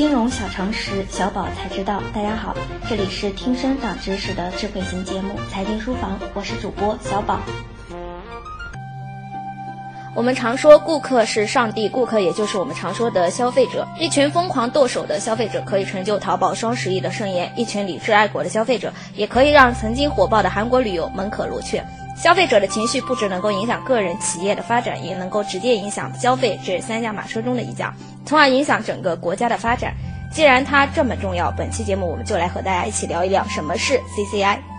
金融小常识，小宝才知道。大家好，这里是听声长知识的智慧型节目《财经书房》，我是主播小宝。我们常说顾客是上帝，顾客也就是我们常说的消费者。一群疯狂剁手的消费者可以成就淘宝双十一的盛宴，一群理智爱国的消费者也可以让曾经火爆的韩国旅游门可罗雀。消费者的情绪不只能够影响个人、企业的发展，也能够直接影响消费这三驾马车中的一驾，从而影响整个国家的发展。既然它这么重要，本期节目我们就来和大家一起聊一聊什么是 CCI。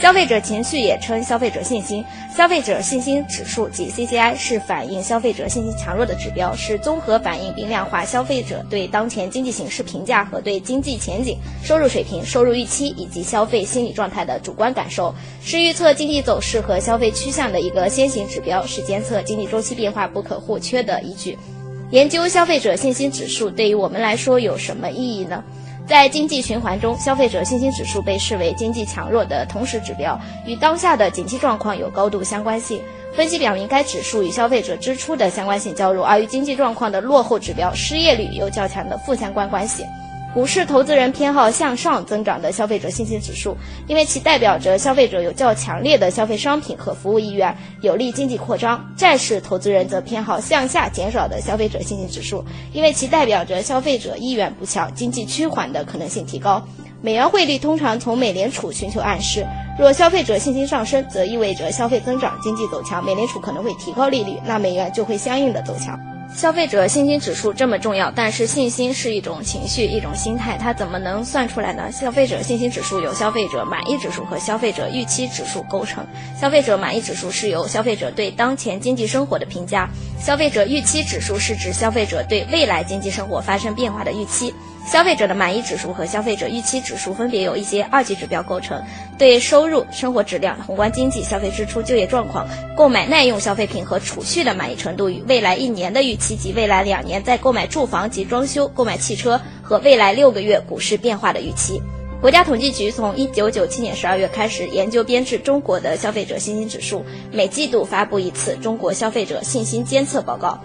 消费者情绪也称消费者信心，消费者信心指数即 CCI 是反映消费者信心强弱的指标，是综合反映并量化消费者对当前经济形势评价和对经济前景、收入水平、收入预期以及消费心理状态的主观感受，是预测经济走势和消费趋向的一个先行指标，是监测经济周期变化不可或缺的依据。研究消费者信心指数对于我们来说有什么意义呢？在经济循环中，消费者信心指数被视为经济强弱的同时指标，与当下的景气状况有高度相关性。分析表明，该指数与消费者支出的相关性较弱，而与经济状况的落后指标失业率有较强的负相关关系。股市投资人偏好向上增长的消费者信心指数，因为其代表着消费者有较强烈的消费商品和服务意愿，有利经济扩张。债市投资人则偏好向下减少的消费者信心指数，因为其代表着消费者意愿不强，经济趋缓的可能性提高。美元汇率通常从美联储寻求暗示，若消费者信心上升，则意味着消费增长、经济走强，美联储可能会提高利率，那美元就会相应的走强。消费者信心指数这么重要，但是信心是一种情绪，一种心态，它怎么能算出来呢？消费者信心指数由消费者满意指数和消费者预期指数构成。消费者满意指数是由消费者对当前经济生活的评价，消费者预期指数是指消费者对未来经济生活发生变化的预期。消费者的满意指数和消费者预期指数分别由一些二级指标构成，对收入、生活质量、宏观经济、消费支出、就业状况、购买耐用消费品和储蓄的满意程度与未来一年的预期及未来两年在购买住房及装修、购买汽车和未来六个月股市变化的预期。国家统计局从一九九七年十二月开始研究编制中国的消费者信心指数，每季度发布一次中国消费者信心监测报告。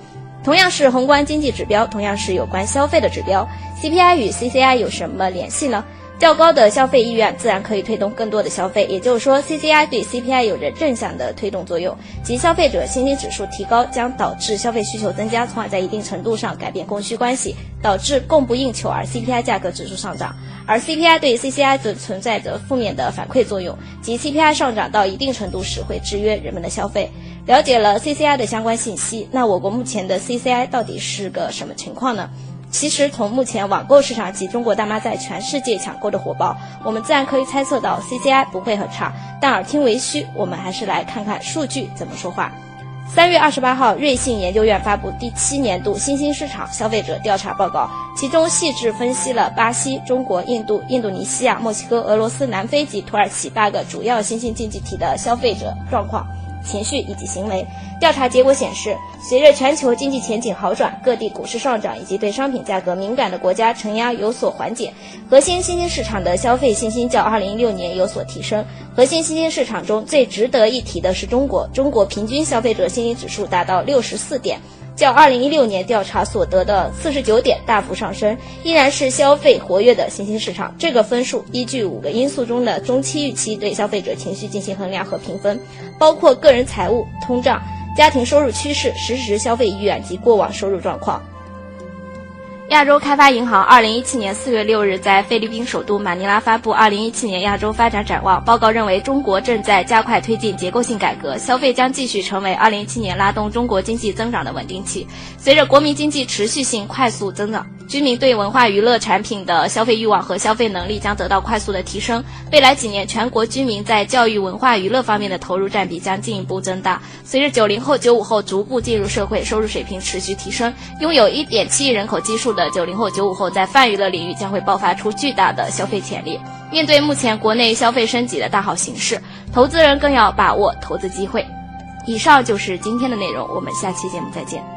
同样是宏观经济指标，同样是有关消费的指标，CPI 与 CCI 有什么联系呢？较高的消费意愿自然可以推动更多的消费，也就是说，CCI 对 CPI 有着正向的推动作用，即消费者信心指数提高将导致消费需求增加，从而在一定程度上改变供需关系，导致供不应求而 CPI 价格指数上涨。而 CPI 对 CCI 则存在着负面的反馈作用，即 CPI 上涨到一定程度时会制约人们的消费。了解了 CCI 的相关信息，那我国目前的 CCI 到底是个什么情况呢？其实从目前网购市场及中国大妈在全世界抢购的火爆，我们自然可以猜测到 CCI 不会很差。但耳听为虚，我们还是来看看数据怎么说话。三月二十八号，瑞信研究院发布第七年度新兴市场消费者调查报告，其中细致分析了巴西、中国、印度、印度尼西亚、墨西哥、俄罗斯、南非及土耳其八个主要新兴经济体的消费者状况。情绪以及行为。调查结果显示，随着全球经济前景好转，各地股市上涨以及对商品价格敏感的国家承压有所缓解，核心新兴市场的消费信心较2016年有所提升。核心新兴市场中最值得一提的是中国，中国平均消费者信心指数达到64点。较二零一六年调查所得的四十九点大幅上升，依然是消费活跃的新兴市场。这个分数依据五个因素中的中期预期对消费者情绪进行衡量和评分，包括个人财务、通胀、家庭收入趋势、实时消费意愿及过往收入状况。亚洲开发银行二零一七年四月六日在菲律宾首都马尼拉发布《二零一七年亚洲发展展望》报告，认为中国正在加快推进结构性改革，消费将继续成为二零一七年拉动中国经济增长的稳定器。随着国民经济持续性快速增长。居民对文化娱乐产品的消费欲望和消费能力将得到快速的提升。未来几年，全国居民在教育、文化娱乐方面的投入占比将进一步增大。随着九零后、九五后逐步进入社会，收入水平持续提升，拥有一点七亿人口基数的九零后、九五后在泛娱乐领域将会爆发出巨大的消费潜力。面对目前国内消费升级的大好形势，投资人更要把握投资机会。以上就是今天的内容，我们下期节目再见。